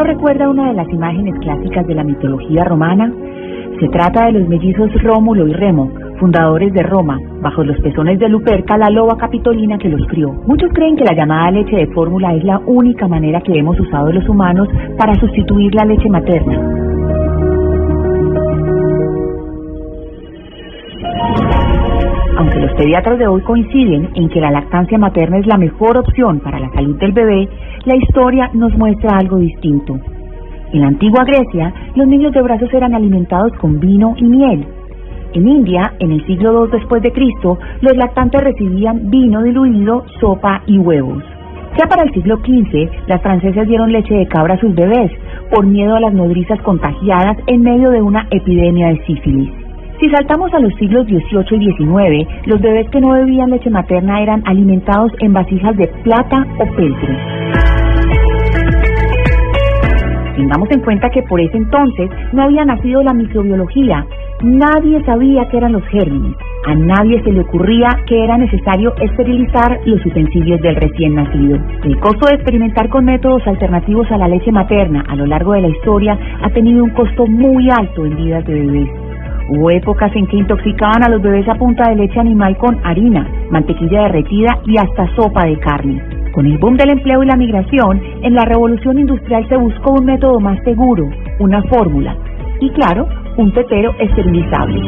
no recuerda una de las imágenes clásicas de la mitología romana? Se trata de los mellizos Rómulo y Remo, fundadores de Roma, bajo los pezones de Luperca, la loba capitolina que los crió. Muchos creen que la llamada leche de fórmula es la única manera que hemos usado los humanos para sustituir la leche materna. Aunque los pediatras de hoy coinciden en que la lactancia materna es la mejor opción para la salud del bebé, la historia nos muestra algo distinto. En la antigua Grecia, los niños de brazos eran alimentados con vino y miel. En India, en el siglo II después de Cristo, los lactantes recibían vino diluido, sopa y huevos. Ya para el siglo XV, las francesas dieron leche de cabra a sus bebés por miedo a las nodrizas contagiadas en medio de una epidemia de sífilis. Si saltamos a los siglos XVIII y XIX, los bebés que no bebían leche materna eran alimentados en vasijas de plata o peltre. Tengamos en cuenta que por ese entonces no había nacido la microbiología, nadie sabía qué eran los gérmenes, a nadie se le ocurría que era necesario esterilizar los utensilios del recién nacido. El costo de experimentar con métodos alternativos a la leche materna a lo largo de la historia ha tenido un costo muy alto en vidas de bebés. Hubo épocas en que intoxicaban a los bebés a punta de leche animal con harina, mantequilla derretida y hasta sopa de carne. Con el boom del empleo y la migración, en la revolución industrial se buscó un método más seguro, una fórmula y, claro, un tetero esterilizable.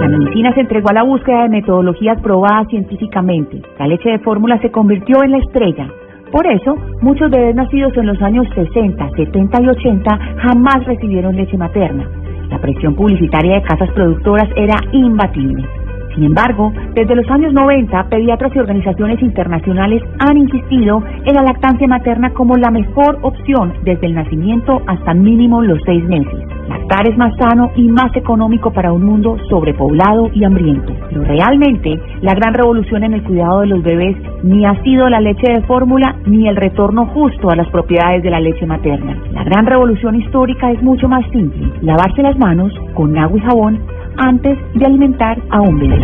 La medicina se entregó a la búsqueda de metodologías probadas científicamente. La leche de fórmula se convirtió en la estrella. Por eso, muchos bebés nacidos en los años 60, 70 y 80 jamás recibieron leche materna. La presión publicitaria de casas productoras era imbatible. Sin embargo, desde los años 90, pediatras y organizaciones internacionales han insistido en la lactancia materna como la mejor opción desde el nacimiento hasta mínimo los seis meses. Lactar es más sano y más económico para un mundo sobrepoblado y hambriento. Pero realmente, la gran revolución en el cuidado de los bebés ni ha sido la leche de fórmula ni el retorno justo a las propiedades de la leche materna. La gran revolución histórica es mucho más simple. Lavarse las manos con agua y jabón antes de alimentar a un bebé.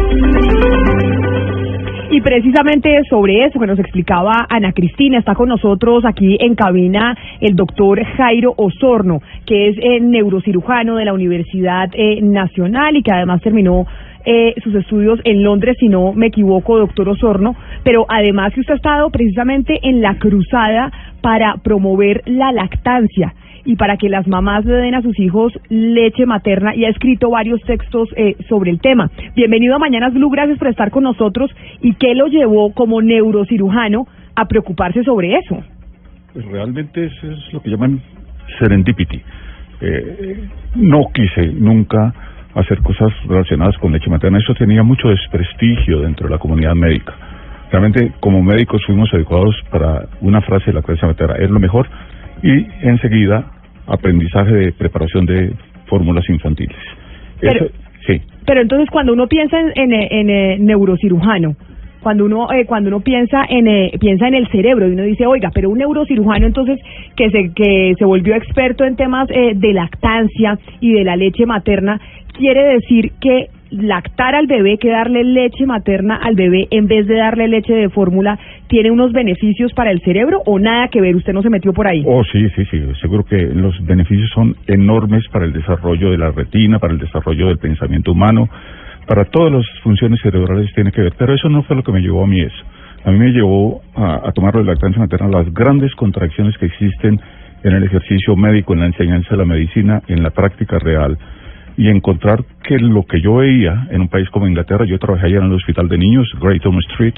Y precisamente sobre eso que nos explicaba Ana Cristina, está con nosotros aquí en cabina el doctor Jairo Osorno, que es eh, neurocirujano de la Universidad eh, Nacional y que además terminó eh, sus estudios en Londres, si no me equivoco, doctor Osorno, pero además que usted ha estado precisamente en la cruzada para promover la lactancia y para que las mamás le den a sus hijos leche materna y ha escrito varios textos eh, sobre el tema. Bienvenido a Mañanas Blue, gracias por estar con nosotros y qué lo llevó como neurocirujano a preocuparse sobre eso. Pues realmente eso es lo que llaman serendipity. Eh, no quise nunca hacer cosas relacionadas con leche materna. Eso tenía mucho desprestigio dentro de la comunidad médica. Realmente, como médicos, fuimos educados para una frase de la leche materna. Es lo mejor. Y enseguida aprendizaje de preparación de fórmulas infantiles. Pero, sí. Pero entonces cuando uno piensa en, en, en neurocirujano, cuando uno eh, cuando uno piensa en eh, piensa en el cerebro y uno dice oiga pero un neurocirujano entonces que se que se volvió experto en temas eh, de lactancia y de la leche materna quiere decir que lactar al bebé que darle leche materna al bebé en vez de darle leche de fórmula tiene unos beneficios para el cerebro o nada que ver? ¿Usted no se metió por ahí? Oh, sí, sí, sí. Seguro que los beneficios son enormes para el desarrollo de la retina, para el desarrollo del pensamiento humano, para todas las funciones cerebrales tiene que ver. Pero eso no fue lo que me llevó a mí eso. A mí me llevó a, a tomar la lactancia materna las grandes contracciones que existen en el ejercicio médico, en la enseñanza de la medicina, en la práctica real y encontrar que lo que yo veía en un país como Inglaterra, yo trabajé allá en el Hospital de Niños, Great Ormond Street,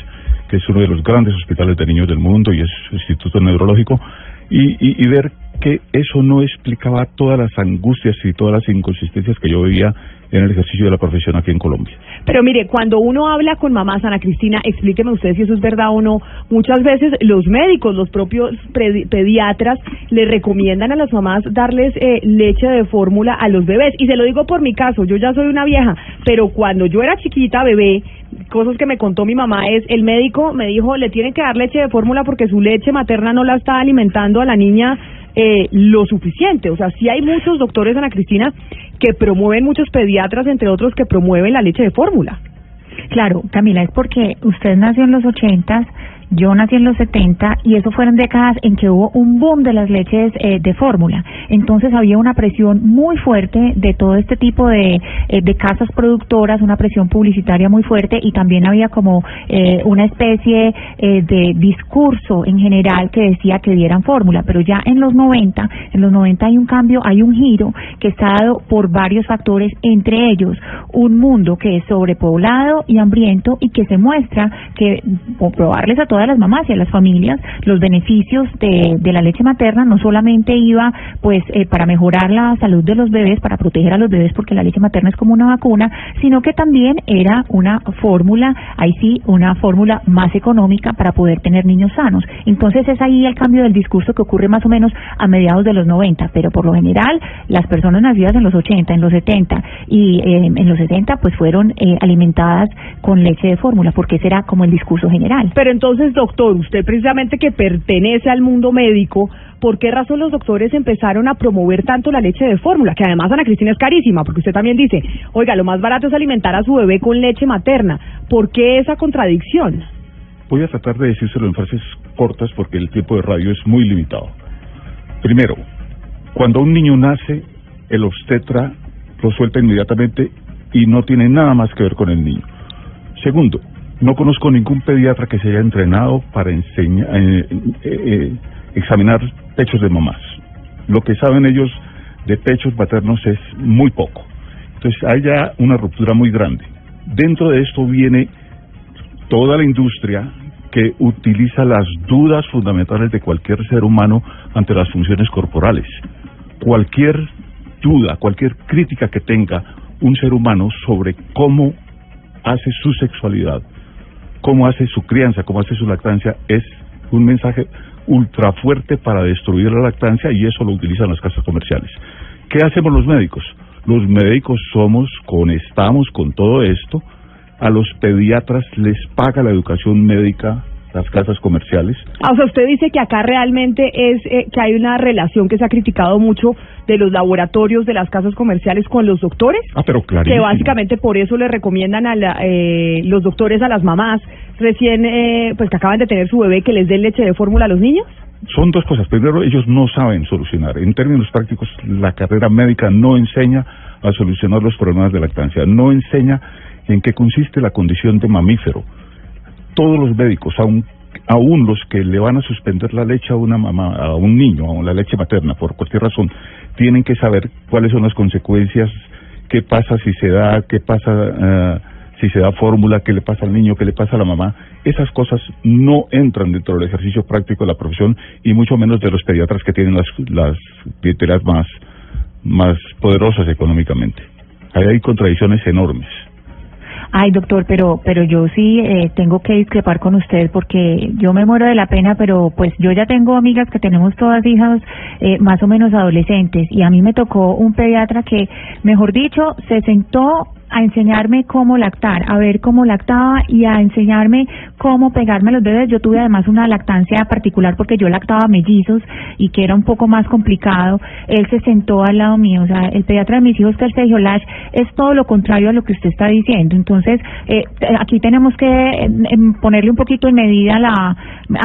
que es uno de los grandes hospitales de niños del mundo y es instituto neurológico, y, y, ver que eso no explicaba todas las angustias y todas las inconsistencias que yo veía en el ejercicio de la profesión aquí en Colombia. Pero mire, cuando uno habla con mamás, Ana Cristina, explíqueme usted si eso es verdad o no. Muchas veces los médicos, los propios pediatras, le recomiendan a las mamás darles eh, leche de fórmula a los bebés. Y se lo digo por mi caso, yo ya soy una vieja, pero cuando yo era chiquita, bebé, cosas que me contó mi mamá es, el médico me dijo, le tienen que dar leche de fórmula porque su leche materna no la está alimentando a la niña eh, lo suficiente. O sea, sí hay muchos doctores, Ana Cristina, que promueven, muchos pediatras, entre otros, que promueven la leche de fórmula. Claro, Camila, es porque usted nació en los ochentas Yo nací en los 70 y eso fueron décadas en que hubo un boom de las leches eh, de fórmula. Entonces había una presión muy fuerte de todo este tipo de, eh, de casas productoras, una presión publicitaria muy fuerte y también había como eh, una especie de discurso en general que decía que dieran fórmula. Pero ya en los 90, en los 90 hay un cambio, hay un giro que está dado por varios factores, entre ellos un mundo que es sobrepoblado y hambriento y que se muestra que, por probarles a todas las mamás y a las familias, los beneficios de, de la leche materna no solamente iba pues eh, para mejorar la salud de los bebés, para proteger a los bebés porque la leche materna es como una vacuna, sino que también era una fórmula, ahí sí, una fórmula más económica para poder tener niños sanos. Entonces es ahí el cambio del discurso que ocurre más o menos a mediados de los 90, pero por lo general las personas nacidas en los 80, en los 70 y eh, en los 60 pues fueron eh, alimentadas con leche de fórmula, porque ese era como el discurso general. Pero entonces, doctor, usted precisamente que pertenece al mundo médico, ¿por qué razón los doctores empezaron a promover tanto la leche de fórmula? Que además, Ana Cristina, es carísima, porque usted también dice, oiga, lo más barato es alimentar a su bebé con leche materna. ¿Por qué esa contradicción? Voy a tratar de decírselo en frases cortas porque el tiempo de radio es muy limitado. Primero, cuando un niño nace, el obstetra lo suelta inmediatamente y no tiene nada más que ver con el niño. Segundo, no conozco ningún pediatra que se haya entrenado para enseñar, eh, eh, eh, examinar pechos de mamás. Lo que saben ellos de pechos maternos es muy poco. Entonces hay ya una ruptura muy grande. Dentro de esto viene toda la industria que utiliza las dudas fundamentales de cualquier ser humano ante las funciones corporales. Cualquier duda, cualquier crítica que tenga un ser humano sobre cómo hace su sexualidad, cómo hace su crianza, cómo hace su lactancia, es un mensaje ultra fuerte para destruir la lactancia y eso lo utilizan las casas comerciales. ¿Qué hacemos los médicos? Los médicos somos, con, estamos con todo esto, a los pediatras les paga la educación médica las casas comerciales. Ah, o sea, usted dice que acá realmente es eh, que hay una relación que se ha criticado mucho de los laboratorios de las casas comerciales con los doctores. Ah, pero claro. Que básicamente por eso le recomiendan a eh, los doctores a las mamás recién, eh, pues que acaban de tener su bebé, que les den leche de fórmula a los niños. Son dos cosas. Primero, ellos no saben solucionar. En términos prácticos, la carrera médica no enseña a solucionar los problemas de lactancia, no enseña en qué consiste la condición de mamífero todos los médicos, aun, aún los que le van a suspender la leche a una mamá, a un niño, a la leche materna, por cualquier razón, tienen que saber cuáles son las consecuencias, qué pasa si se da, qué pasa eh, si se da fórmula, qué le pasa al niño, qué le pasa a la mamá. Esas cosas no entran dentro del ejercicio práctico de la profesión y mucho menos de los pediatras que tienen las, las más, más poderosas económicamente. Ahí hay contradicciones enormes. Ay, doctor, pero pero yo sí eh, tengo que discrepar con usted porque yo me muero de la pena, pero pues yo ya tengo amigas que tenemos todas hijas eh, más o menos adolescentes y a mí me tocó un pediatra que, mejor dicho, se sentó a enseñarme cómo lactar, a ver cómo lactaba y a enseñarme cómo pegarme a los bebés. Yo tuve además una lactancia particular porque yo lactaba mellizos y que era un poco más complicado. Él se sentó al lado mío, o sea, el pediatra de mis hijos, que el Sergio Lash, es todo lo contrario a lo que usted está diciendo. Entonces, eh, aquí tenemos que em, ponerle un poquito en medida la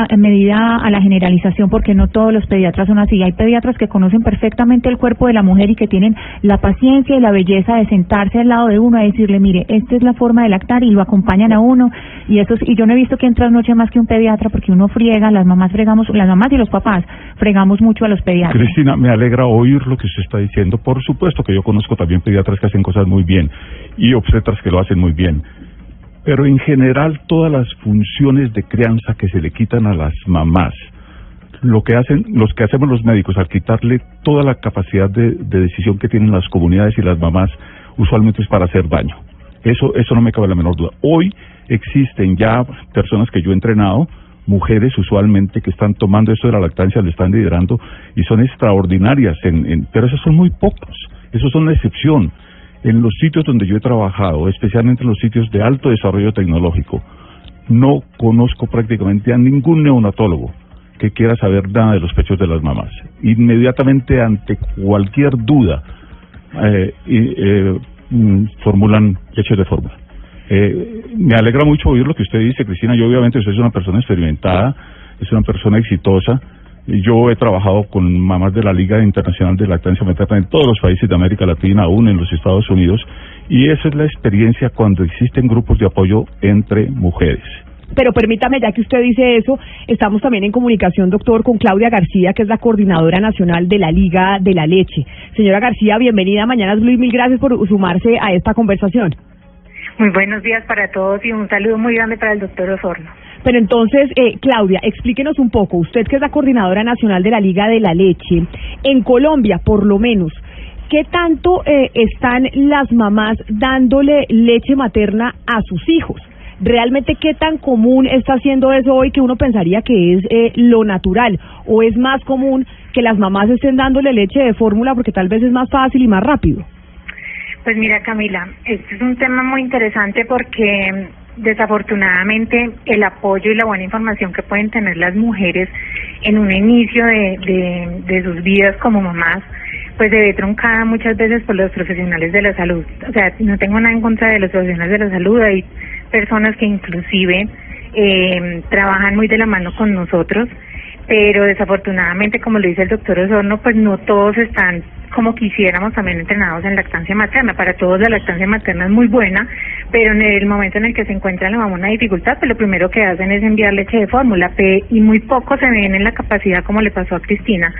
en medida a la generalización porque no todos los pediatras son así. Hay pediatras que conocen perfectamente el cuerpo de la mujer y que tienen la paciencia y la belleza de sentarse al lado de uno a decirle, mire, esta es la forma de lactar y lo acompañan a uno y eso y yo no he visto que entra noche más que un pediatra porque uno friega, las mamás fregamos, las mamás y los papás fregamos mucho a los pediatras. Cristina, me alegra oír lo que usted está diciendo. Por supuesto que yo conozco también pediatras que hacen cosas muy bien y obstetras que lo hacen muy bien. Pero en general todas las funciones de crianza que se le quitan a las mamás, lo que hacen, los que hacemos los médicos al quitarle toda la capacidad de decisión que tienen las comunidades y las mamás usualmente es para hacer daño. Eso, eso no me cabe la menor duda. Hoy existen ya personas que yo he entrenado, mujeres usualmente que están tomando esto de la lactancia, le están liderando y son extraordinarias, en, pero esos son muy pocos, esos son la excepción. En los sitios donde yo he trabajado, especialmente en los sitios de alto desarrollo tecnológico, no conozco prácticamente a ningún neonatólogo que quiera saber nada de los pechos de las mamás. Inmediatamente ante cualquier duda, eh, y, eh, mm, formulan hechos de fórmula. Eh, me alegra mucho oír lo que usted dice, Cristina. Yo obviamente usted es una persona experimentada, es una persona exitosa. Yo he trabajado con mamás de la Liga Internacional de Lactancia Materna en todos los países de América Latina, aún en los Estados Unidos, y esa es la experiencia cuando existen grupos de apoyo entre mujeres. Pero permítame, ya que usted dice eso, estamos también en comunicación, doctor, con Claudia García, que es la coordinadora nacional de la Liga de la Leche. Señora García, bienvenida a Mañanas Blue y mil gracias por sumarse a esta conversación. Muy buenos días para todos y un saludo muy grande para el doctor Osorno. Pero entonces, eh, Claudia, explíquenos un poco, usted que es la coordinadora nacional de la Liga de la Leche, en Colombia, por lo menos, ¿qué tanto eh, están las mamás dándole leche materna a sus hijos? ¿Realmente qué tan común está haciendo eso hoy que uno pensaría que es eh, lo natural? ¿O es más común que las mamás estén dándole leche de fórmula porque tal vez es más fácil y más rápido? Pues mira, Camila, este es un tema muy interesante porque desafortunadamente el apoyo y la buena información que pueden tener las mujeres en un inicio de sus vidas como mamás pues se ve truncada muchas veces por los profesionales de la salud. O sea, no tengo nada en contra de los profesionales de la salud, hay personas que inclusive eh, trabajan muy de la mano con nosotros, pero desafortunadamente, como lo dice el doctor Osorno, pues no todos están como quisiéramos también entrenados en lactancia materna. Para todos la lactancia materna es muy buena, pero en el momento en el que se encuentra la mamá una dificultad, pues lo primero que hacen es enviar leche de fórmula y muy poco se ven en la capacidad, como le pasó a Cristina,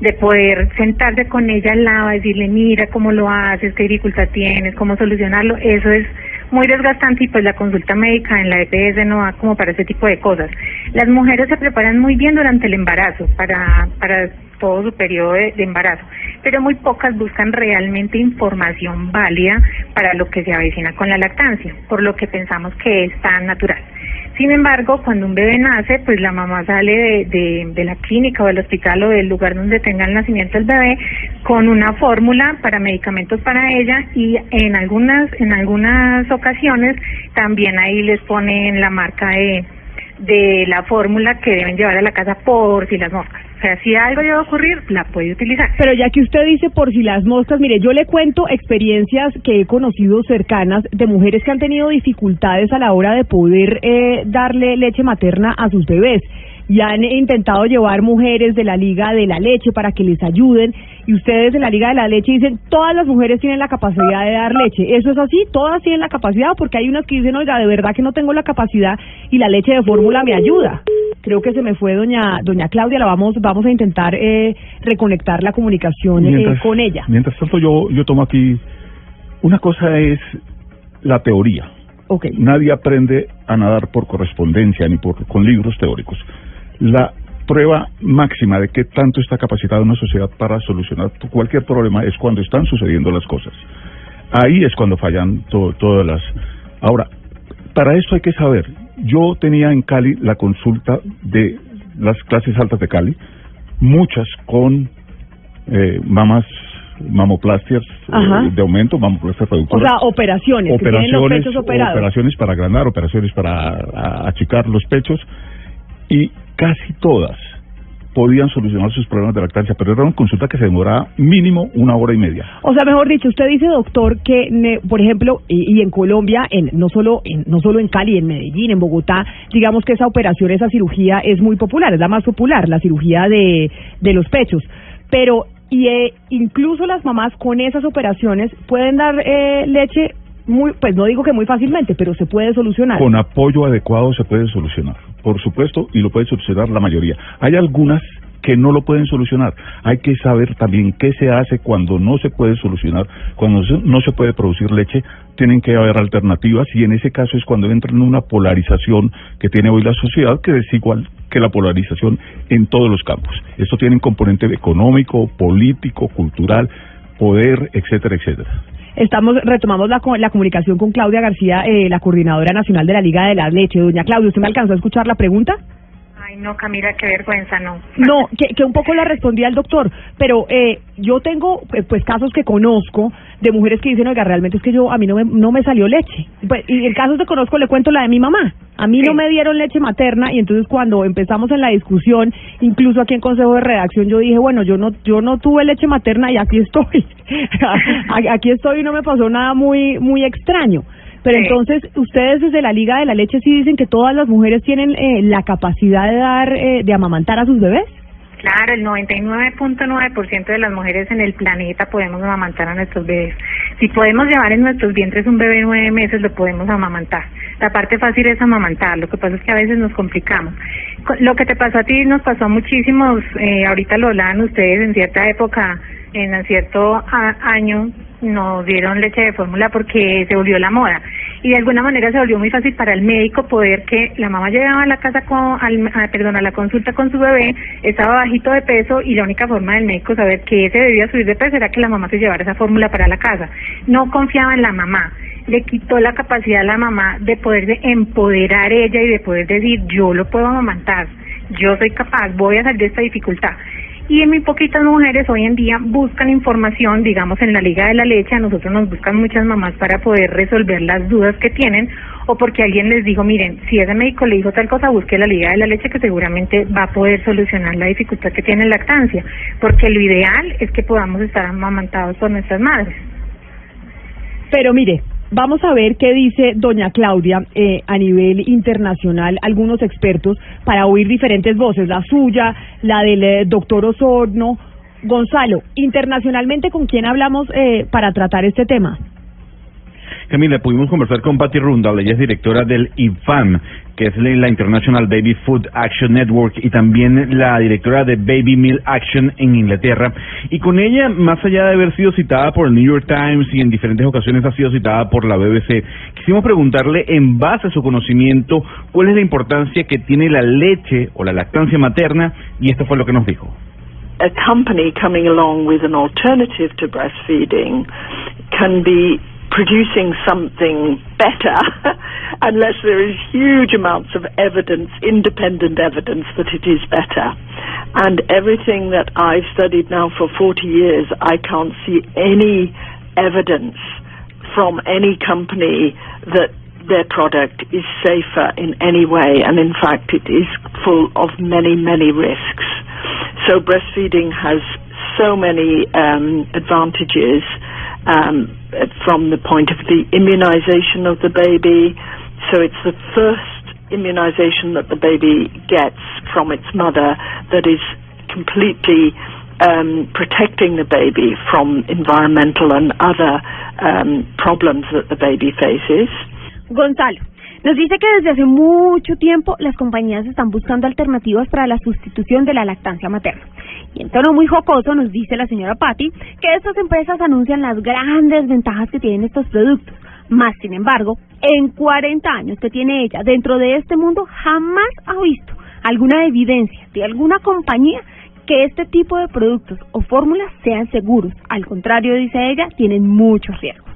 de poder sentarse con ella al lado, decirle, mira cómo lo haces, qué dificultad tienes, cómo solucionarlo. Eso es muy desgastante y pues la consulta médica en la EPS no va como para ese tipo de cosas. Las mujeres se preparan muy bien durante el embarazo para, para todo su periodo de, embarazo, pero muy pocas buscan realmente información válida para lo que se avecina con la lactancia, por lo que pensamos que es tan natural. Sin embargo, cuando un bebé nace, pues la mamá sale de, la clínica o del hospital o del lugar donde tenga el nacimiento del bebé con una fórmula para medicamentos para ella y en algunas en algunas ocasiones también ahí les ponen la marca de, de la fórmula que deben llevar a la casa por si las moscas. O sea, si algo llega a ocurrir, la puede utilizar. Pero ya que usted dice por si las moscas, mire, yo le cuento experiencias que he conocido cercanas de mujeres que han tenido dificultades a la hora de poder eh, darle leche materna a sus bebés y han intentado llevar mujeres de la Liga de la Leche para que les ayuden y ustedes de la Liga de la Leche dicen todas las mujeres tienen la capacidad de dar leche. ¿Eso es así? ¿Todas tienen la capacidad? Porque hay unas que dicen, oiga, de verdad que no tengo la capacidad y la leche de fórmula me ayuda. Creo que se me fue doña doña Claudia, la vamos vamos a intentar eh, reconectar la comunicación eh, con ella. Mientras tanto yo yo tomo aquí una cosa es la teoría. Okay. Nadie aprende a nadar por correspondencia ni por con libros teóricos. La prueba máxima de que tanto está capacitada una sociedad para solucionar cualquier problema es cuando están sucediendo las cosas. Ahí es cuando fallan todas las... Ahora, para esto hay que saber, yo tenía en Cali la consulta de las clases altas de Cali, muchas con eh, mamás mamoplastias eh, de aumento, mamoplastias reductoras. O sea, operaciones. Operaciones, operaciones para agrandar, operaciones para achicar los pechos y casi todas podían solucionar sus problemas de lactancia, pero era una consulta que se demoraba mínimo una hora y media. O sea, mejor dicho, usted dice, doctor, que, por ejemplo, y, en Colombia, en, no solo en, no solo en Cali, en Medellín, en Bogotá, digamos que esa operación, esa cirugía es muy popular, es la más popular, la cirugía de, de los pechos. Pero y eh, incluso las mamás con esas operaciones pueden dar eh, leche muy, pues no digo que muy fácilmente, pero se puede solucionar. Con apoyo adecuado se puede solucionar, por supuesto, y lo puede solucionar la mayoría. Hay algunas que no lo pueden solucionar. Hay que saber también qué se hace cuando no se puede solucionar, cuando no se puede producir leche, tienen que haber alternativas y en ese caso es cuando entra en una polarización que tiene hoy la sociedad que es igual que la polarización en todos los campos. Esto tiene un componente económico, político, cultural, poder, etcétera, etcétera. Estamos retomamos la, la comunicación con Claudia García, eh, la coordinadora nacional de la Liga de la Leche. Doña Claudia, ¿usted me alcanzó a escuchar la pregunta? Ay, no, Camila, qué vergüenza, no. No, que, que un poco la respondía el doctor, pero eh, yo tengo eh, pues casos que conozco de mujeres que dicen, oiga, realmente es que yo a mí no me, no me salió leche. Pues, y en casos que conozco le cuento la de mi mamá. A mí no me dieron leche materna y entonces cuando empezamos en la discusión, incluso aquí en Consejo de Redacción, yo dije, bueno, yo no yo no tuve leche materna y aquí estoy. aquí estoy y no me pasó nada muy muy extraño. Pero entonces, ustedes desde la Liga de la Leche sí dicen que todas las mujeres tienen eh, la capacidad de dar, eh, de amamantar a sus bebés. Claro, el 99.9% de las mujeres en el planeta podemos amamantar a nuestros bebés. Si podemos llevar en nuestros vientres un bebé nueve meses, lo podemos amamantar. La parte fácil es amamantar, lo que pasa es que a veces nos complicamos. Lo que te pasó a ti nos pasó a muchísimos, eh, ahorita lo hablaban ustedes en cierta época, en cierto año, nos dieron leche de fórmula porque se volvió la moda. Y de alguna manera se volvió muy fácil para el médico poder que la mamá llegaba a la casa con al, perdón a la consulta con su bebé estaba bajito de peso y la única forma del médico saber que ese debía subir de peso era que la mamá se llevara esa fórmula para la casa. No confiaba en la mamá. Le quitó la capacidad a la mamá de poder empoderar ella y de poder decir yo lo puedo amamantar. Yo soy capaz. Voy a salir de esta dificultad y muy poquitas mujeres hoy en día buscan información, digamos en la Liga de la Leche, a nosotros nos buscan muchas mamás para poder resolver las dudas que tienen o porque alguien les dijo, miren, si ese médico le dijo tal cosa, busque la Liga de la Leche que seguramente va a poder solucionar la dificultad que tiene la lactancia, porque lo ideal es que podamos estar amamantados por nuestras madres. Pero mire, Vamos a ver qué dice doña Claudia eh, a nivel internacional, algunos expertos, para oír diferentes voces, la suya, la del eh, doctor Osorno. Gonzalo, internacionalmente, ¿con quién hablamos eh, para tratar este tema? Camila, pudimos conversar con Patty Rundal, ella es directora del IFAM, que es la International Baby Food Action Network y también la directora de Baby Meal Action en Inglaterra. Y con ella, más allá de haber sido citada por el New York Times y en diferentes ocasiones ha sido citada por la BBC, quisimos preguntarle en base a su conocimiento cuál es la importancia que tiene la leche o la lactancia materna y esto fue lo que nos dijo. A company coming along with an alternative to breastfeeding can be producing something better unless there is huge amounts of evidence, independent evidence that it is better. And everything that I've studied now for 40 years, I can't see any evidence from any company that their product is safer in any way, and in fact, it is full of many, many risks. So, breastfeeding has so many um, advantages um, from the point of the immunization of the baby. So it's the first immunization that the baby gets from its mother that is completely um, protecting the baby from environmental and other um, problems that the baby faces. Gonzalo. Nos dice que desde hace mucho tiempo las compañías están buscando alternativas para la sustitución de la lactancia materna. Y en tono muy jocoso nos dice la señora Patty que estas empresas anuncian las grandes ventajas que tienen estos productos. Más sin embargo, en 40 años que tiene ella dentro de este mundo, jamás ha visto alguna evidencia de alguna compañía que este tipo de productos o fórmulas sean seguros. Al contrario, dice ella, tienen muchos riesgos.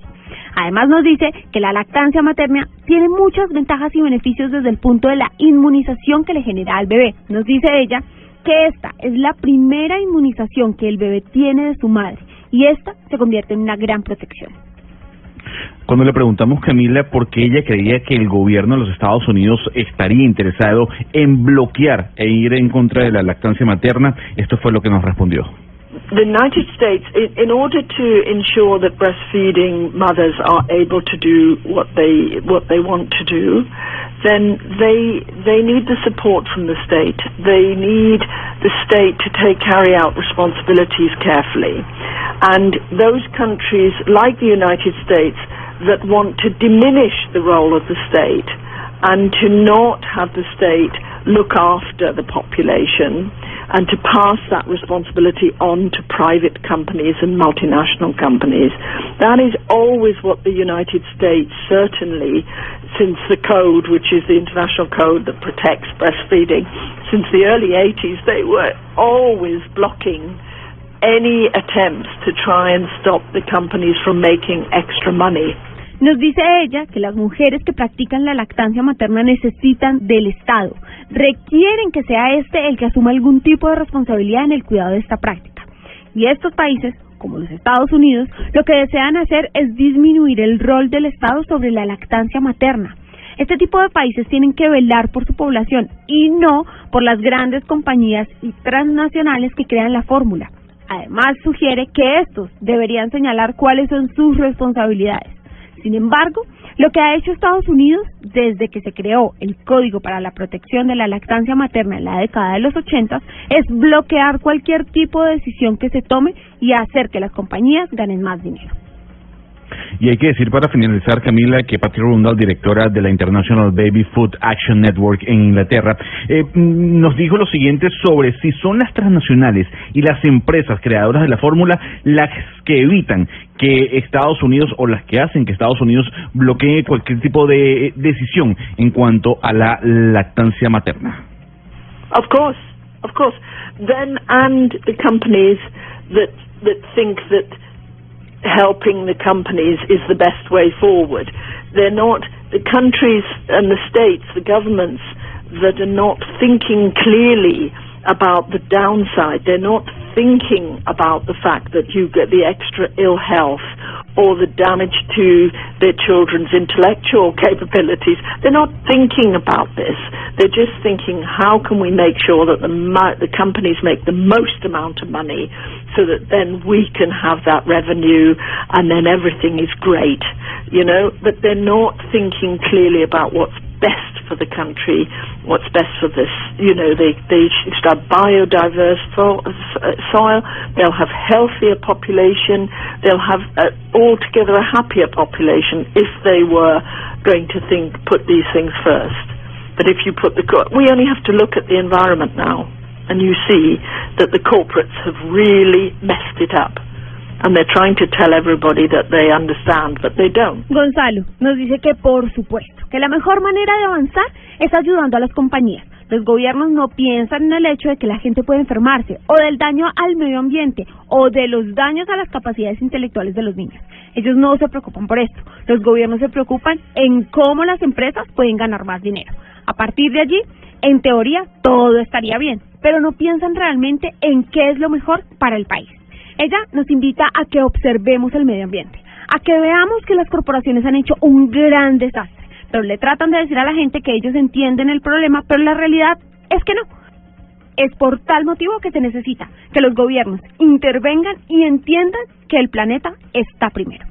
Además nos dice que la lactancia materna tiene muchas ventajas y beneficios desde el punto de la inmunización que le genera al bebé. Nos dice ella que esta es la primera inmunización que el bebé tiene de su madre y esta se convierte en una gran protección. Cuando le preguntamos, Camila, por qué ella creía que el gobierno de los Estados Unidos estaría interesado en bloquear e ir en contra de la lactancia materna, esto fue lo que nos respondió. The United States, in, order to ensure that breastfeeding mothers are able to do what they what they want to do, then they they need the support from the state. They need the state to take carry out responsibilities carefully, and those countries like the United States that want to diminish the role of the state and to not have the state look after the population and to pass that responsibility on to private companies and multinational companies. That is always what the United States, certainly since the code, which is the international code that protects breastfeeding, since the early 80s, they were always blocking any attempts to try and stop the companies from making extra money. Nos dice ella que las mujeres que practican la lactancia materna necesitan del Estado, requieren que sea este el que asuma algún tipo de responsabilidad en el cuidado de esta práctica. Y estos países, como los Estados Unidos, lo que desean hacer es disminuir el rol del Estado sobre la lactancia materna. Este tipo de países tienen que velar por su población y no por las grandes compañías y transnacionales que crean la fórmula. Además, sugiere que estos deberían señalar cuáles son sus responsabilidades. Sin embargo, Lo que ha hecho Estados Unidos desde que se creó el Código para la Protección de la Lactancia Materna en la década de los 80 es bloquear cualquier tipo de decisión que se tome y hacer que las compañías ganen más dinero. Y hay que decir para finalizar, Camila, que Patty Rundal, directora de la International Baby Food Action Network en Inglaterra, eh, mm, nos dijo lo siguiente sobre si son las transnacionales y las empresas creadoras de la fórmula las que evitan que Estados Unidos o las que hacen que Estados Unidos bloquee cualquier tipo de decisión en cuanto a la lactancia materna. Of course, of course. Them and the companies that that think that helping the companies is the best way forward. They're not the countries and the states, the governments that are not thinking clearly about the downside. They're not thinking about the fact that you get the extra ill health or the damage to their children's intellectual capabilities. They're not thinking about this. They're just thinking, how can we make sure that the, the companies make the most amount of money so that then we can have that revenue and then everything is great, you know? But they're not thinking clearly about what's best for the country, what's best for this. You know, they they should have biodiverse soil. they'll have healthier population. They'll have uh, altogether a happier population if they were going to think put these things first. But if you put the we only have to look at the environment now, and you see that the corporates have really messed it up. And they're trying to tell everybody that they understand, but they don't. Gonzalo nos dice que por supuesto, que la mejor manera de avanzar es ayudando a las compañías. Los gobiernos no piensan en el hecho de que la gente puede enfermarse, o del daño al medio ambiente, o de los daños a las capacidades intelectuales de los niños. Ellos no se preocupan por esto. Los gobiernos se preocupan en cómo las empresas pueden ganar más dinero. A partir de allí, en teoría, todo estaría bien, pero no piensan realmente en qué es lo mejor para el país. Ella nos invita a que observemos el medio ambiente, a que veamos que las corporaciones han hecho un gran desastre, pero le tratan de decir a la gente que ellos entienden el problema, pero la realidad es que no. Es por tal motivo que se necesita que los gobiernos intervengan y entiendan que el planeta está primero.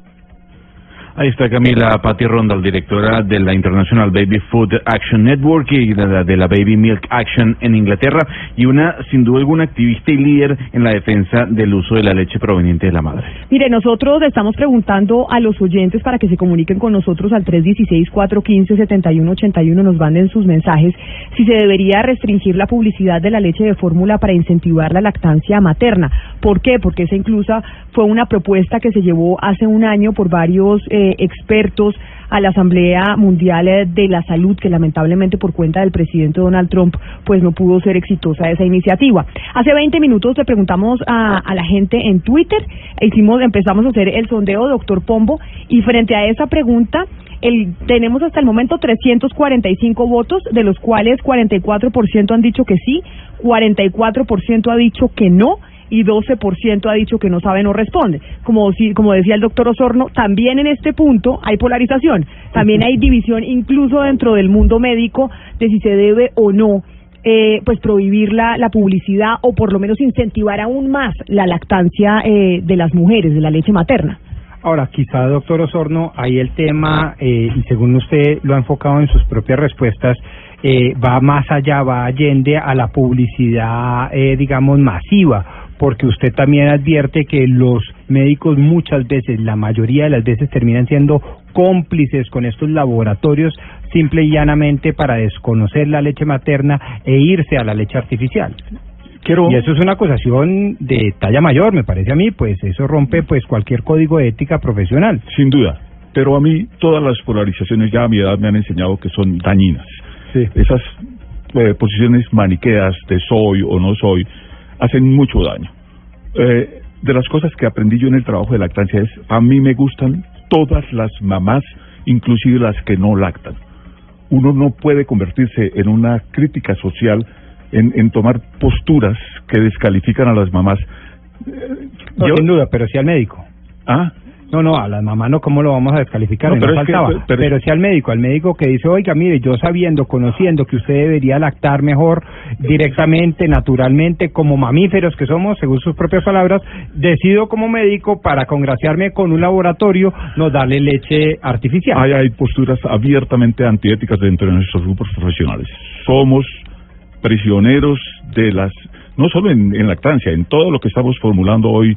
Ahí está Camila Patti Rondal, directora de la International Baby Food Action Network y de la, de la, Baby Milk Action en Inglaterra y una, sin duda alguna, activista y líder en la defensa del uso de la leche proveniente de la madre. Mire, nosotros estamos preguntando a los oyentes para que se comuniquen con nosotros al 316-415-7181, nos manden sus mensajes, si se debería restringir la publicidad de la leche de fórmula para incentivar la lactancia materna. ¿Por qué? Porque esa inclusa fue una propuesta que se llevó hace un año por varios eh, expertos a la Asamblea Mundial de la Salud, que lamentablemente por cuenta del presidente Donald Trump, pues no pudo ser exitosa esa iniciativa. Hace 20 minutos le preguntamos a, a la gente en Twitter, hicimos, empezamos a hacer el sondeo, doctor Pombo, y frente a esa pregunta, el, tenemos hasta el momento 345 votos, de los cuales 44% han dicho que sí, 44% ha dicho que no, y 12% ha dicho que no sabe, no responde. Como, decía el doctor Osorno, también en este punto hay polarización, también hay división incluso dentro del mundo médico de si se debe o no eh, pues prohibir la, la publicidad o por lo menos incentivar aún más la lactancia eh, de las mujeres, de la leche materna. Ahora, quizá, doctor Osorno, ahí el tema, eh, y según usted lo ha enfocado en sus propias respuestas, eh, va más allá, va allende a la publicidad, eh, digamos, masiva porque usted también advierte que los médicos muchas veces, la mayoría de las veces, terminan siendo cómplices con estos laboratorios simple y llanamente para desconocer la leche materna e irse a la leche artificial. Y eso es una acusación de talla mayor, me parece a mí, pues eso rompe pues cualquier código de ética profesional. Sin duda, pero a mí todas las polarizaciones ya a mi edad me han enseñado que son dañinas. Esas eh, posiciones maniqueas de soy o no soy hacen mucho daño. Eh, de las cosas que aprendí yo en el trabajo de lactancia es, a mí me gustan todas las mamás, inclusive las que no lactan. Uno no puede convertirse en una crítica social, en, en tomar posturas que descalifican a las mamás. No, sin duda, pero sí al médico. Ah, No, no, a las mamás no, ¿cómo lo vamos a descalificar? No, No, pero que- faltaba. pero- pero, si al médico, al médico que dice, oiga, mire, yo sabiendo, conociendo que usted debería lactar mejor directamente, naturalmente, como mamíferos que somos, según sus propias palabras, decido como médico para congraciarme con un laboratorio, no darle leche artificial. Hay, hay posturas abiertamente antiéticas dentro de nuestros grupos profesionales. Somos prisioneros de las, no solo en, en lactancia, en todo lo que estamos formulando hoy,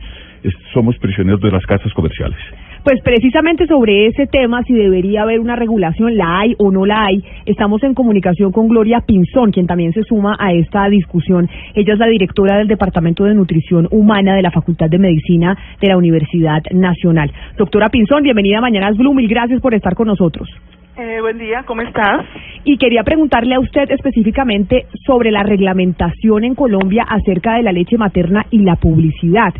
somos prisioneros de las casas comerciales. Pues precisamente sobre ese tema, si debería haber una regulación, la hay o no la hay, estamos en comunicación con Gloria Pinzón, quien también se suma a esta discusión. Ella es la directora del Departamento de Nutrición Humana de la Facultad de Medicina de la Universidad Nacional. Doctora Pinzón, bienvenida a Mañanas Blue, mil gracias por estar con nosotros. Eh, buen día, ¿cómo estás? Y quería preguntarle a usted específicamente sobre la reglamentación en Colombia acerca de la leche materna y la publicidad.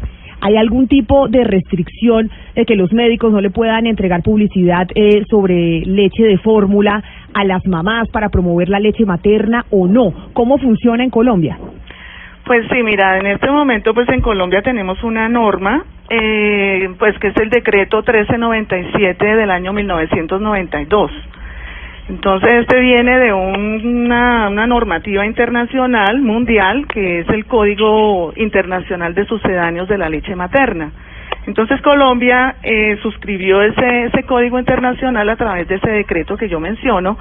¿Hay algún tipo de restricción de que los médicos no le puedan entregar publicidad eh, sobre leche de fórmula a las mamás para promover la leche materna o no? ¿Cómo funciona en Colombia? Pues sí, mira, en este momento pues en Colombia tenemos una norma, eh, pues que es el decreto 1397 del año 1992. Entonces este viene de un- una, una normativa internacional, mundial, que es el Código Internacional de Sucedáneos de la Leche Materna. Entonces Colombia eh, suscribió ese, ese código internacional a través de ese decreto que yo menciono.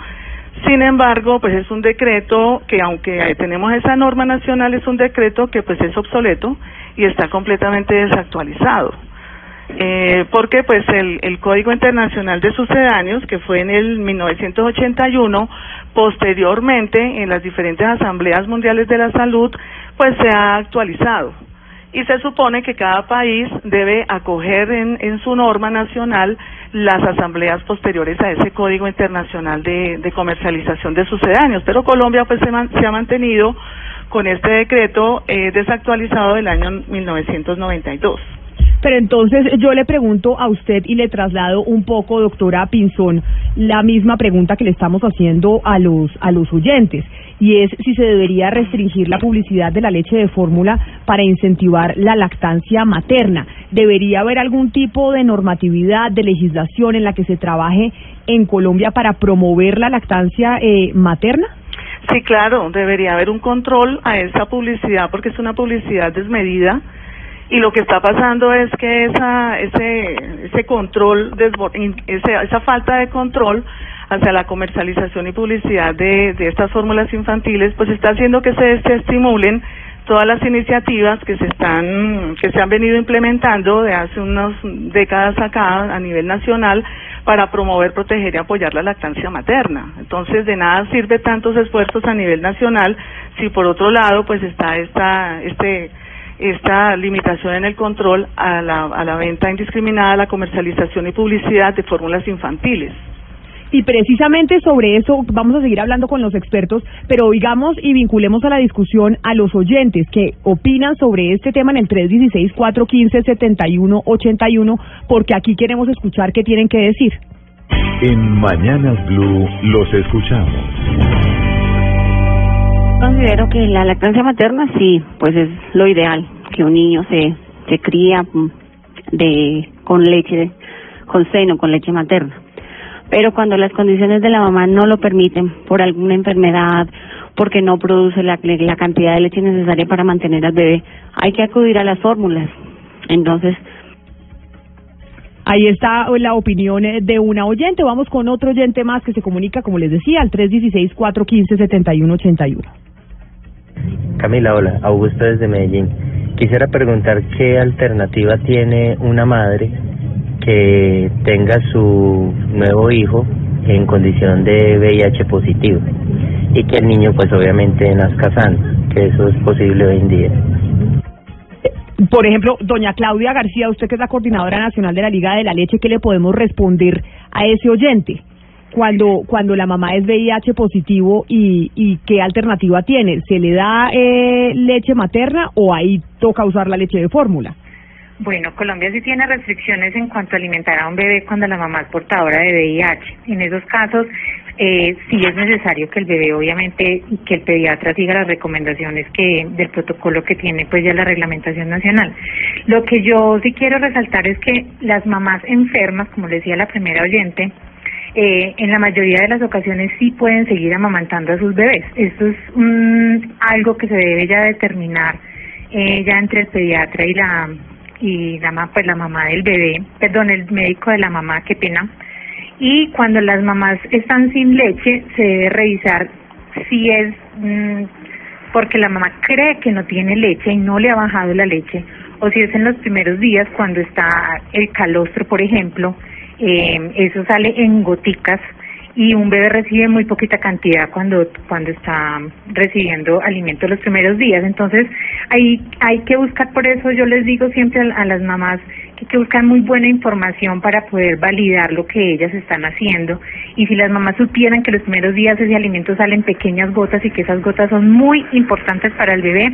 Sin embargo, pues es un decreto que aunque tenemos esa norma nacional, es un decreto que pues es obsoleto y está completamente desactualizado. Eh, porque pues el, el Código Internacional de Sucedáneos, que fue en el 1981, posteriormente en las diferentes asambleas mundiales de la salud, pues se ha actualizado. Y se supone que cada país debe acoger en, su norma nacional las asambleas posteriores a ese Código Internacional de, Comercialización de Sucedáneos. Pero Colombia pues se, se ha mantenido con este decreto eh, desactualizado del año 1992. Pero entonces yo le pregunto a usted y le traslado un poco, doctora Pinzón, la misma pregunta que le estamos haciendo a los a los oyentes y es si se debería restringir la publicidad de la leche de fórmula para incentivar la lactancia materna. ¿Debería haber algún tipo de normatividad, de legislación en la que se trabaje en Colombia para promover la lactancia eh, materna? Sí, claro, debería haber un control a esa publicidad porque es una publicidad desmedida y lo que está pasando es que esa ese ese control ese- esa falta de control hacia la comercialización y publicidad de, de estas fórmulas infantiles pues está haciendo que se, se estimulen todas las iniciativas que se están que se han venido implementando de hace unas décadas acá a nivel nacional para promover, proteger y apoyar la lactancia materna. Entonces, de nada sirve tantos esfuerzos a nivel nacional si por otro lado pues está esta este esta limitación en el control a la, a la venta indiscriminada, la comercialización y publicidad de fórmulas infantiles. Y precisamente sobre eso vamos a seguir hablando con los expertos, pero oigamos y vinculemos a la discusión a los oyentes que opinan sobre este tema en el 316-415-7181, porque aquí queremos escuchar qué tienen que decir. En Mañanas Blue los escuchamos. Considero que la lactancia materna sí, pues es lo ideal, que un niño se, se cría mm, de con leche, con seno, con leche materna. Pero cuando las condiciones de la mamá no lo permiten, por alguna enfermedad, porque no produce la, la cantidad de leche necesaria para mantener al bebé, hay que acudir a las fórmulas. Entonces, Ahí está la opinión de una oyente. Vamos con otro oyente más que se comunica, como les decía, al 316-415-7181. Camila, hola, Augusto desde Medellín. Quisiera preguntar qué alternativa tiene una madre que tenga su nuevo hijo en condición de VIH positivo y que el niño pues obviamente nazca sano, que eso es posible hoy en día. Por ejemplo, doña Claudia García, usted que es la coordinadora nacional de la Liga de la Leche, ¿qué le podemos responder a ese oyente? Cuando, cuando la mamá es VIH positivo y, y qué alternativa tiene, ¿se le da eh, leche materna o ahí toca usar la leche de fórmula? Bueno, Colombia sí tiene restricciones en cuanto a alimentar a un bebé cuando la mamá es portadora de VIH. En esos casos, eh, sí es necesario que el bebé obviamente y que el pediatra siga las recomendaciones que del protocolo que tiene pues ya la reglamentación nacional. Lo que yo sí quiero resaltar es que las mamás enfermas, como le decía la primera oyente, eh, en la mayoría de las ocasiones sí pueden seguir amamantando a sus bebés. Esto es algo que se debe ya determinar eh, ya entre el pediatra y la y la pues la mamá del bebé, perdón, el médico de la mamá, qué pena. Y cuando las mamás están sin leche, se debe revisar si es mm, porque la mamá cree que no tiene leche y no le ha bajado la leche, o si es en los primeros días cuando está el calostro, por ejemplo, eh, eso sale en goticas y un bebé recibe muy poquita cantidad cuando cuando está recibiendo alimento los primeros días. Entonces, hay hay que buscar por eso yo les digo siempre a, las mamás que hay que buscar muy buena información para poder validar lo que ellas están haciendo y si las mamás supieran que los primeros días ese alimento sale en pequeñas gotas y que esas gotas son muy importantes para el bebé,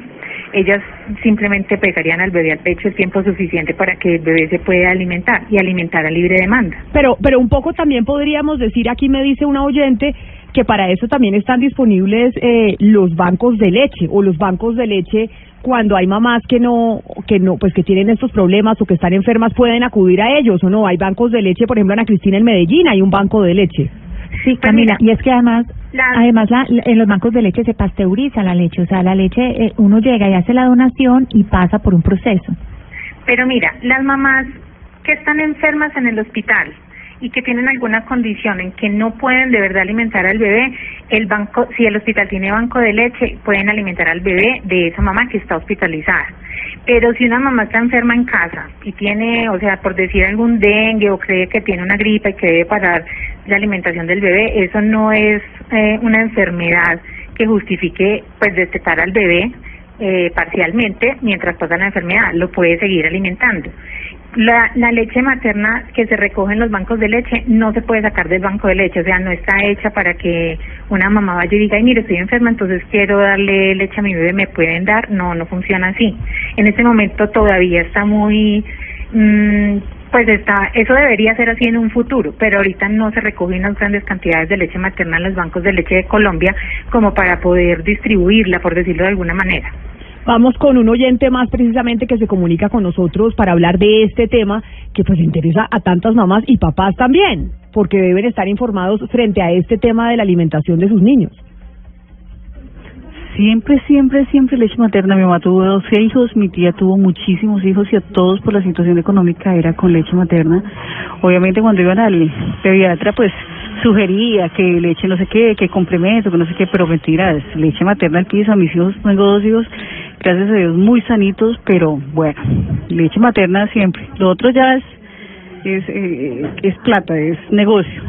ellas simplemente pegarían al bebé al pecho el tiempo suficiente para que el bebé se pueda alimentar y alimentar a libre demanda. Pero, pero un poco también podríamos decir, aquí me dice una oyente, que para eso también están disponibles eh, los bancos de leche o los bancos de leche cuando hay mamás que no que no pues que tienen estos problemas o que están enfermas pueden acudir a ellos o no hay bancos de leche por ejemplo Ana Cristina en Medellín hay un banco de leche. Sí, Camila, y es que además, además la, en los bancos de leche se pasteuriza la leche, o sea, la leche, eh, uno llega y hace la donación y pasa por un proceso. Pero mira, las mamás que están enfermas en el hospital y que tienen alguna condición en que no pueden de verdad alimentar al bebé, el banco, si el hospital tiene banco de leche, pueden alimentar al bebé de esa mamá que está hospitalizada. Pero si una mamá está enferma en casa y tiene, o sea, por decir algún dengue o cree que tiene una gripa y que debe parar la alimentación del bebé, eso no es eh, una enfermedad que justifique pues destetar al bebé eh, parcialmente mientras pasa la enfermedad, lo puede seguir alimentando. La, la leche materna que se recoge en los bancos de leche no se puede sacar del banco de leche, o sea, no está hecha para que una mamá vaya y diga, mire, estoy enferma, entonces quiero darle leche a mi bebé, ¿me pueden dar? No, no funciona así. En este momento todavía está muy... Mmm, pues está, eso debería ser así en un futuro, pero ahorita no se recogen unas grandes cantidades de leche materna en los bancos de leche de Colombia como para poder distribuirla, por decirlo de alguna manera. Vamos con un oyente más precisamente que se comunica con nosotros para hablar de este tema que pues interesa a tantas mamás y papás también, porque deben estar informados frente a este tema de la alimentación de sus niños. Siempre, siempre, siempre leche materna. Mi mamá tuvo 12 hijos, mi tía tuvo muchísimos hijos y a todos por la situación económica era con leche materna. Obviamente cuando iban al pediatra pues sugería que leche no sé qué, que complemento, que no sé qué, pero mentiras, leche materna al piso, a mis hijos, tengo dos hijos, gracias a Dios muy sanitos, pero bueno, leche materna siempre. Lo otro ya es, es, eh, es plata, es negocio.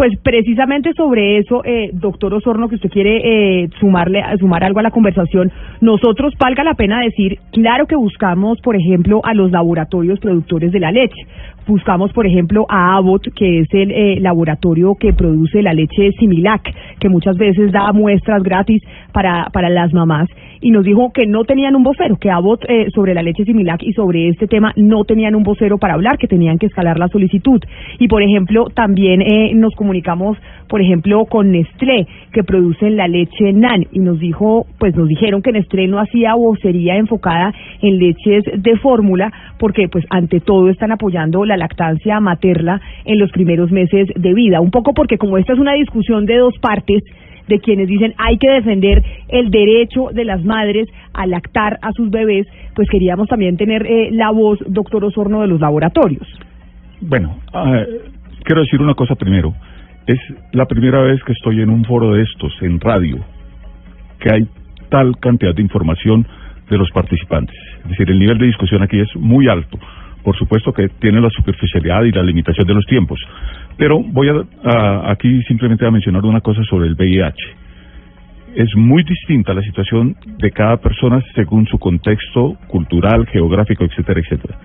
Pues precisamente sobre eso, eh, doctor Osorno, que usted quiere eh, sumarle, sumar algo a la conversación, nosotros valga la pena decir, claro que buscamos, por ejemplo, a los laboratorios productores de la leche. Buscamos, por ejemplo, a Abbott, que es el eh, laboratorio que produce la leche Similac, que muchas veces da muestras gratis para, para las mamás, y nos dijo que no tenían un vocero, que Abbott eh, sobre la leche Similac y sobre este tema no tenían un vocero para hablar, que tenían que escalar la solicitud. Y, por ejemplo, también eh, nos comunicamos, por ejemplo, con Nestlé, que producen la leche NAN, y nos dijo, pues nos dijeron que Nestlé no hacía vocería enfocada en leches de fórmula, porque pues ante todo están apoyando la lactancia materna en los primeros meses de vida. Un poco porque como esta es una discusión de dos partes, de quienes dicen hay que defender el derecho de las madres a lactar a sus bebés, pues queríamos también tener eh, la voz, doctor Osorno, de los laboratorios. Bueno, ah, quiero decir una cosa primero es la primera vez que estoy en un foro de estos, en radio, que hay tal cantidad de información de los participantes. Es decir, el nivel de discusión aquí es muy alto. Por supuesto que tiene la superficialidad y la limitación de los tiempos. Pero voy a, aquí simplemente a mencionar una cosa sobre el VIH. Es muy distinta la situación de cada persona según su contexto cultural, geográfico, etcétera, etcétera.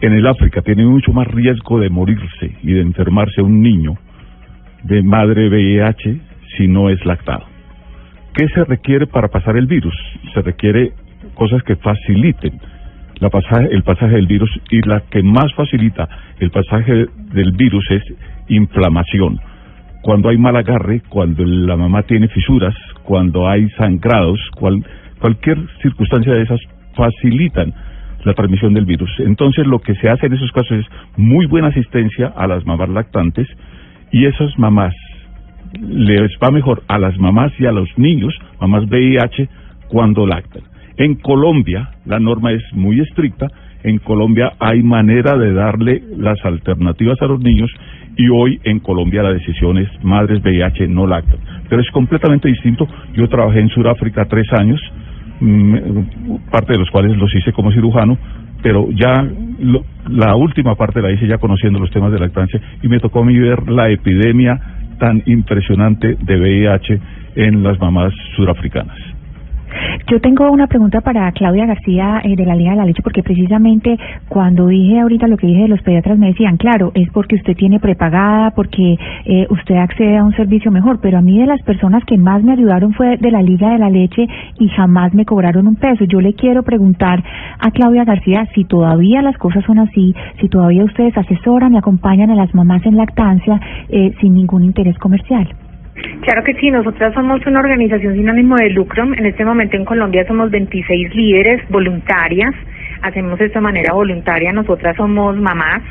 En el África tiene mucho más riesgo de morirse y de enfermarse un niño de madre VIH si no es lactado. ¿Qué se requiere para pasar el virus? Se requiere cosas que faciliten la pasaje, el pasaje del virus y la que más facilita el pasaje del virus es inflamación. cuando hay mal agarre, cuando la mamá tiene fisuras, cuando hay sangrados, cual, cualquier circunstancia de esas facilitan la transmisión del virus. Entonces lo que se hace en esos casos es muy buena asistencia a las mamás lactantes y esas mamás les va mejor a las mamás y a los niños, mamás VIH, cuando lactan. En Colombia la norma es muy estricta, en Colombia hay manera de darle las alternativas a los niños y hoy en Colombia la decisión es madres VIH no lactan. Pero es completamente distinto. Yo trabajé en Sudáfrica tres años, mm, parte de los cuales los hice como cirujano, pero ya la última parte la hice ya conociendo los temas de lactancia y me tocó a mí ver la epidemia tan impresionante de VIH en las mamás sudafricanas. Yo tengo una pregunta para Claudia García eh, de la Liga de la Leche, porque precisamente cuando dije ahorita lo que dije de los pediatras me decían, claro, es porque usted tiene prepagada, porque eh, usted accede a un servicio mejor, pero a mí de las personas que más me ayudaron fue de la Liga de la Leche y jamás me cobraron un peso. Yo le quiero preguntar a Claudia García si todavía las cosas son así, si todavía ustedes asesoran y acompañan a las mamás en lactancia eh, sin ningún interés comercial. Claro que sí, nosotras somos una organización sin ánimo de lucro. En este momento en Colombia somos 26 líderes voluntarias. Hacemos esto de manera voluntaria. Nosotras somos mamás.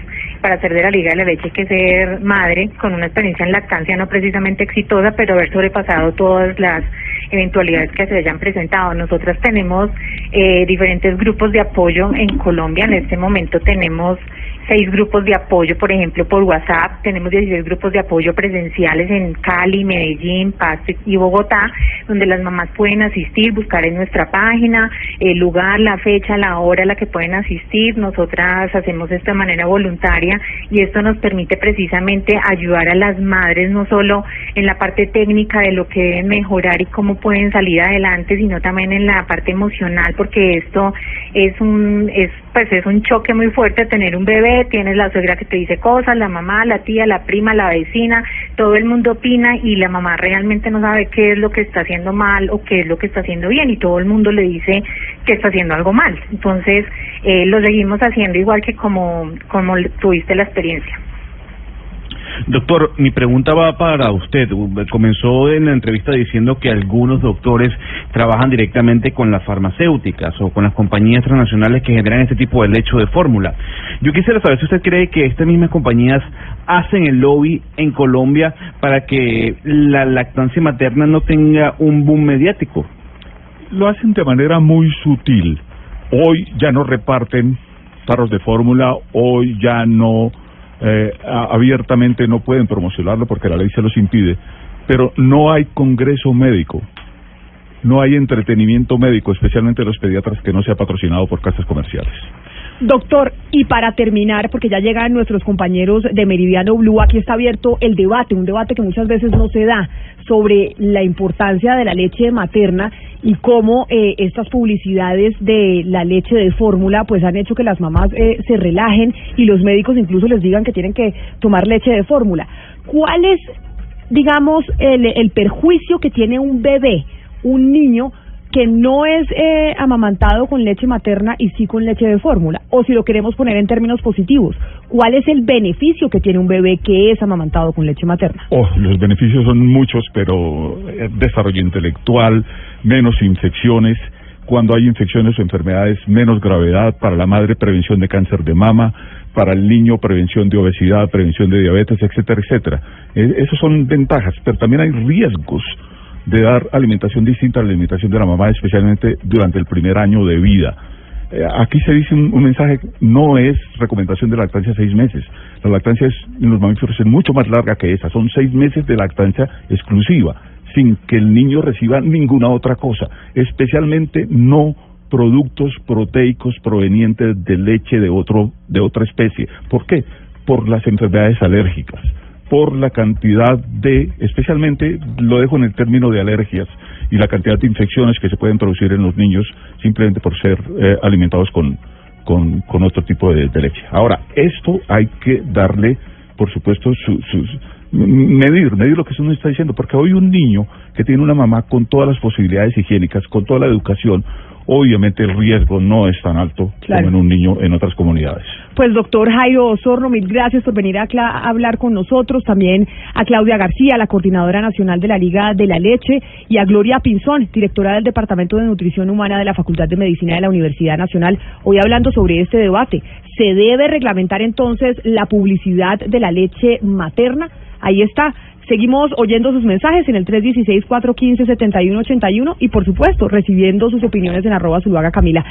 Para ser de la Liga de la Leche hay que ser madre con una experiencia en lactancia no precisamente exitosa, pero haber sobrepasado todas las eventualidades que se hayan presentado. Nosotras tenemos eh, diferentes grupos de apoyo en Colombia. En este momento tenemos seis grupos de apoyo, por ejemplo, por WhatsApp. Tenemos 16 grupos de apoyo presenciales en Cali, Medellín, Pasto y Bogotá, donde las mamás pueden asistir, buscar en nuestra página el lugar, la fecha, la hora a la que pueden asistir. Nosotras hacemos esto de manera voluntaria y esto nos permite precisamente ayudar a las madres no solo en la parte técnica de lo que deben mejorar y cómo pueden salir adelante, sino también en la parte emocional, porque esto es un es pues es un choque muy fuerte tener un bebé, tienes la suegra que te dice cosas, la mamá, la tía, la prima, la vecina, todo el mundo opina y la mamá realmente no sabe qué es lo que está haciendo mal o qué es lo que está haciendo bien y todo el mundo le dice que está haciendo algo mal. Entonces, eh, lo seguimos haciendo igual que como, como tuviste la experiencia. Doctor, mi pregunta va para usted. Comenzó en la entrevista diciendo que algunos doctores trabajan directamente con las farmacéuticas o con las compañías transnacionales que generan este tipo de lecho de fórmula. Yo quisiera saber si usted cree que estas mismas compañías hacen el lobby en Colombia para que la lactancia materna no tenga un boom mediático. Lo hacen de manera muy sutil. Hoy ya no reparten tarros de fórmula, hoy ya no eh, abiertamente no pueden promocionarlo porque la ley se los impide, pero no hay congreso médico, no hay entretenimiento médico, especialmente los pediatras, que no sea patrocinado por casas comerciales. Doctor, y para terminar, porque ya llegan nuestros compañeros de Meridiano Blue, aquí está abierto el debate, un debate que muchas veces no se da sobre la importancia de la leche materna y cómo eh, estas publicidades de la leche de fórmula pues han hecho que las mamás eh, se relajen y los médicos incluso les digan que tienen que tomar leche de fórmula. ¿Cuál es, digamos, el, el perjuicio que tiene un bebé, un niño, que no es eh, amamantado con leche materna y sí con leche de fórmula? O si lo queremos poner en términos positivos, ¿cuál es el beneficio que tiene un bebé que es amamantado con leche materna? Oh, los beneficios son muchos, pero eh, desarrollo intelectual, menos infecciones, cuando hay infecciones o enfermedades, menos gravedad para la madre, prevención de cáncer de mama, para el niño, prevención de obesidad, prevención de diabetes, etcétera, etcétera. Eh, esas son ventajas, pero también hay riesgos de dar alimentación distinta a la alimentación de la mamá, especialmente durante el primer año de vida. Eh, aquí se dice un, mensaje, no es recomendación de lactancia seis meses. La lactancia es, en los mamíferos es mucho más larga que esa, son seis meses de lactancia exclusiva, sin que el niño reciba ninguna otra cosa, especialmente no productos proteicos provenientes de leche de otro de otra especie. ¿Por qué? Por las enfermedades alérgicas por la cantidad de, especialmente lo dejo en el término de alergias y la cantidad de infecciones que se pueden producir en los niños simplemente por ser eh, alimentados con, con, otro tipo de, leche. Ahora, esto hay que darle, por supuesto, su, medir, medir lo que uno está diciendo, porque hoy un niño que tiene una mamá con todas las posibilidades higiénicas, con toda la educación, obviamente el riesgo no es tan alto Claro. como en un niño en otras comunidades. Pues doctor Jairo Osorno, mil gracias por venir a, cla- a hablar con nosotros, también a Claudia García, la coordinadora nacional de la Liga de la Leche, y a Gloria Pinzón, directora del Departamento de Nutrición Humana de la Facultad de Medicina de la Universidad Nacional, hoy hablando sobre este debate. ¿Se debe reglamentar entonces la publicidad de la leche materna? Ahí está. Seguimos oyendo sus mensajes en el 316-415-7181 y, por supuesto, recibiendo sus opiniones en arroba Zuluaga Camila.